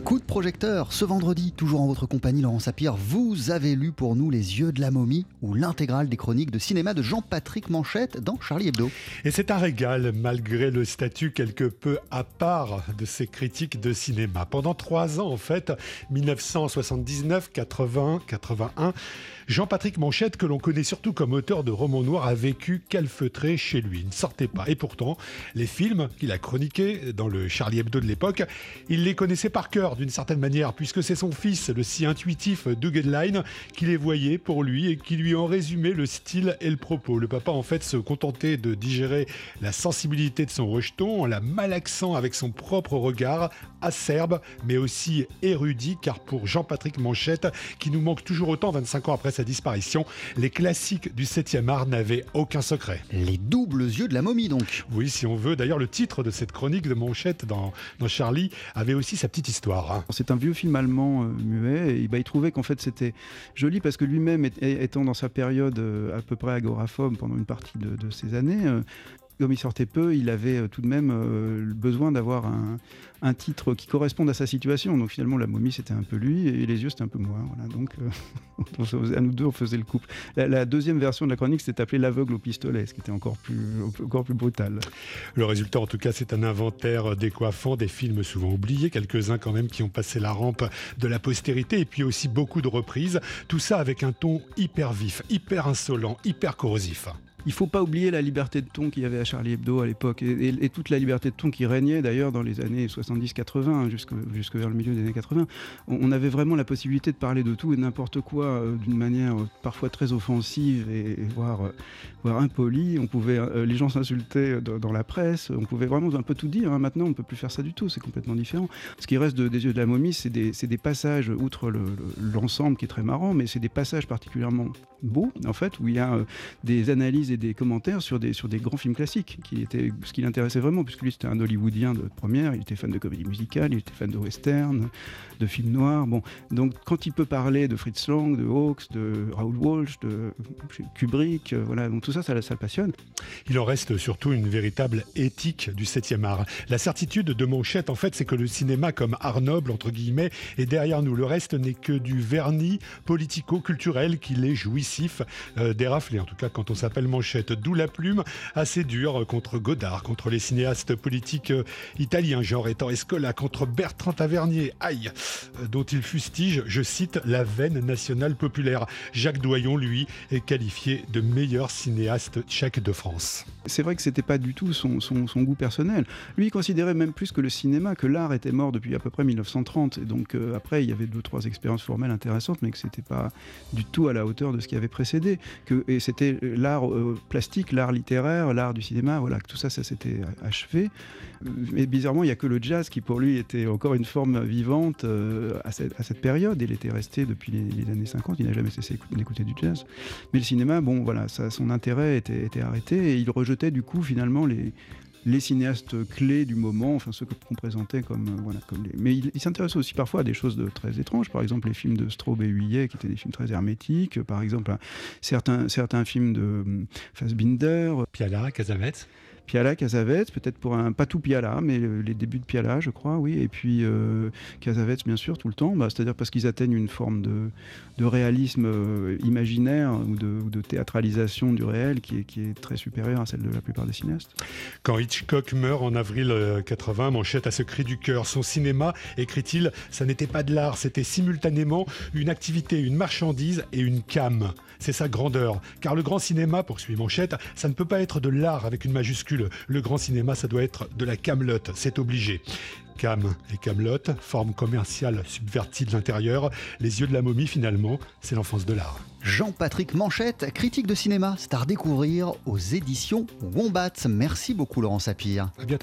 coup de projecteur ce vendredi, toujours en votre compagnie, Laurent Sapir. Vous avez lu pour nous Les Yeux de la momie ou l'intégrale des chroniques de cinéma de Jean-Patrick Manchette dans Charlie Hebdo. Et c'est un régal, malgré le statut quelque peu à part de ces critiques de cinéma. Pendant trois ans, en fait, 1979, 80, 81, Jean-Patrick Manchette, que l'on connaît surtout comme auteur de romans noirs, a vécu calfeutré chez lui. Il ne sortait pas. Et pourtant, les films qu'il a chroniqués dans le Charlie Hebdo de l'époque, il les connaissait par cœur d'une certaine manière, puisque c'est son fils, le si intuitif Doug Edline, qui les voyait pour lui et qui lui en résumait le style et le propos. Le papa, en fait, se contentait de digérer la sensibilité de son rejeton en la malaxant avec son propre regard, acerbe, mais aussi érudit, car pour Jean-Patrick Manchette, qui nous manque toujours autant 25 ans après sa disparition, les classiques du 7e art n'avaient aucun secret. Les doubles yeux de la momie, donc. Oui, si on veut. D'ailleurs, le titre de cette chronique de Manchette dans, dans Charlie avait aussi sa petite histoire. hein. C'est un vieux film allemand euh, muet et bah, il trouvait qu'en fait c'était joli parce que lui-même étant dans sa période euh, à peu près agoraphobe pendant une partie de, de ces années, euh, comme il sortait peu, il avait euh, tout de même euh, besoin d'avoir un, titre qui corresponde à sa situation. Donc finalement la momie c'était un peu lui et les yeux c'était un peu moi. Voilà. Donc euh, à nous deux on faisait le couple. La, deuxième version de la chronique c'était appelé l'aveugle au pistolet, ce qui était encore plus, encore plus brutal. Le résultat, en tout cas, c'est un inventaire décoiffant des films souvent oubliés, quelques-uns quand même qui ont passé la rampe de la postérité, et puis aussi beaucoup de reprises. Tout ça avec un ton hyper vif, hyper insolent, hyper corrosif. Il faut pas oublier la liberté de ton qu'il y avait à Charlie Hebdo à l'époque et, toute la liberté de ton qui régnait d'ailleurs dans les années 70-80 hein, jusque, vers le milieu des années 80. On, avait vraiment la possibilité de parler de tout et n'importe quoi euh, d'une manière euh, parfois très offensive et, voire, euh, voire impolie. On pouvait, les gens s'insultaient dans, la presse. On pouvait vraiment un peu tout dire. hein. Maintenant, on peut plus faire ça du tout. C'est complètement différent. Ce qui reste de- des yeux de la momie, c'est des, des passages outre le- le- l'ensemble qui est très marrant, mais c'est des passages particulièrement beaux en fait où il y a des analyses des commentaires sur des, sur des grands films classiques, qui était ce qui l'intéressait vraiment, puisque lui c'était un Hollywoodien de première, il était fan de comédie musicale, il était fan de western, de films noirs. Bon, donc quand il peut parler de Fritz Lang, de Hawks, de Raoul Walsh, de Kubrick, euh, voilà, donc tout ça, ça, ça le passionne. Il en reste surtout une véritable éthique du 7e art. La certitude de Manchette, en fait, c'est que le cinéma comme art noble, entre guillemets, est derrière nous. Le reste n'est que du vernis politico-culturel qu'il est jouissif euh, d'érafler, en tout cas quand on s'appelle Manchette. D'où la plume assez dure contre Godard, contre les cinéastes politiques euh, italiens, genre étant Escola, contre Bertrand Tavernier, aïe, euh, dont il fustige, je cite, la veine nationale populaire. Jacques Doyon, lui, est qualifié de meilleur cinéaste tchèque de France. C'est vrai que c'était pas du tout son, goût personnel. Lui, il considérait même plus que le cinéma, que l'art était mort depuis à peu près 1930. Et donc euh, après, il y avait deux trois expériences formelles intéressantes, mais que c'était pas du tout à la hauteur de ce qui avait précédé. Et c'était l'art plastique, l'art littéraire, l'art du cinéma, voilà, tout ça, ça s'était achevé. Mais bizarrement, il y a que le jazz qui, pour lui, était encore une forme vivante euh, à, cette, période. Il était resté depuis les, années 50, il n'a jamais cessé écou- d'écouter du jazz. Mais le cinéma, bon, voilà, ça, son intérêt était, était arrêté et il rejetait du coup finalement les, les cinéastes clés du moment, enfin ceux qu'on présentait comme euh, voilà comme. Mais il, il s'intéressait aussi parfois à des choses de très étranges, par exemple les films de Straub et Huillet qui étaient des films très hermétiques, par exemple certains certains films de hum, Fassbinder, Piala, Casamet. Piala, Casavets, peut-être pour un pas tout Piala, mais euh, les débuts de Piala, je crois, oui, et puis euh, bien sûr tout le temps, bah, c'est-à-dire parce qu'ils atteignent une forme de, réalisme euh, imaginaire ou de, théâtralisation du réel qui est, très supérieure à celle de la plupart des cinéastes. Quand Hitchcock meurt en avril euh, 80, Manchette a ce cri du cœur. Son cinéma, écrit-il, ça n'était pas de l'art, c'était simultanément une activité, une marchandise et une cam. C'est sa grandeur. Car le grand cinéma, poursuit Manchette, ça ne peut pas être de l'art avec une majuscule. Le grand cinéma, ça doit être de la camelote, c'est obligé. Cam et camelote, forme commerciale subvertie de l'intérieur. Les yeux de la momie, finalement, c'est l'enfance de l'art. Jean-Patrick Manchette, critique de cinéma, c'est à redécouvrir aux éditions Wombat. Merci beaucoup Laurent Sapir. À bientôt.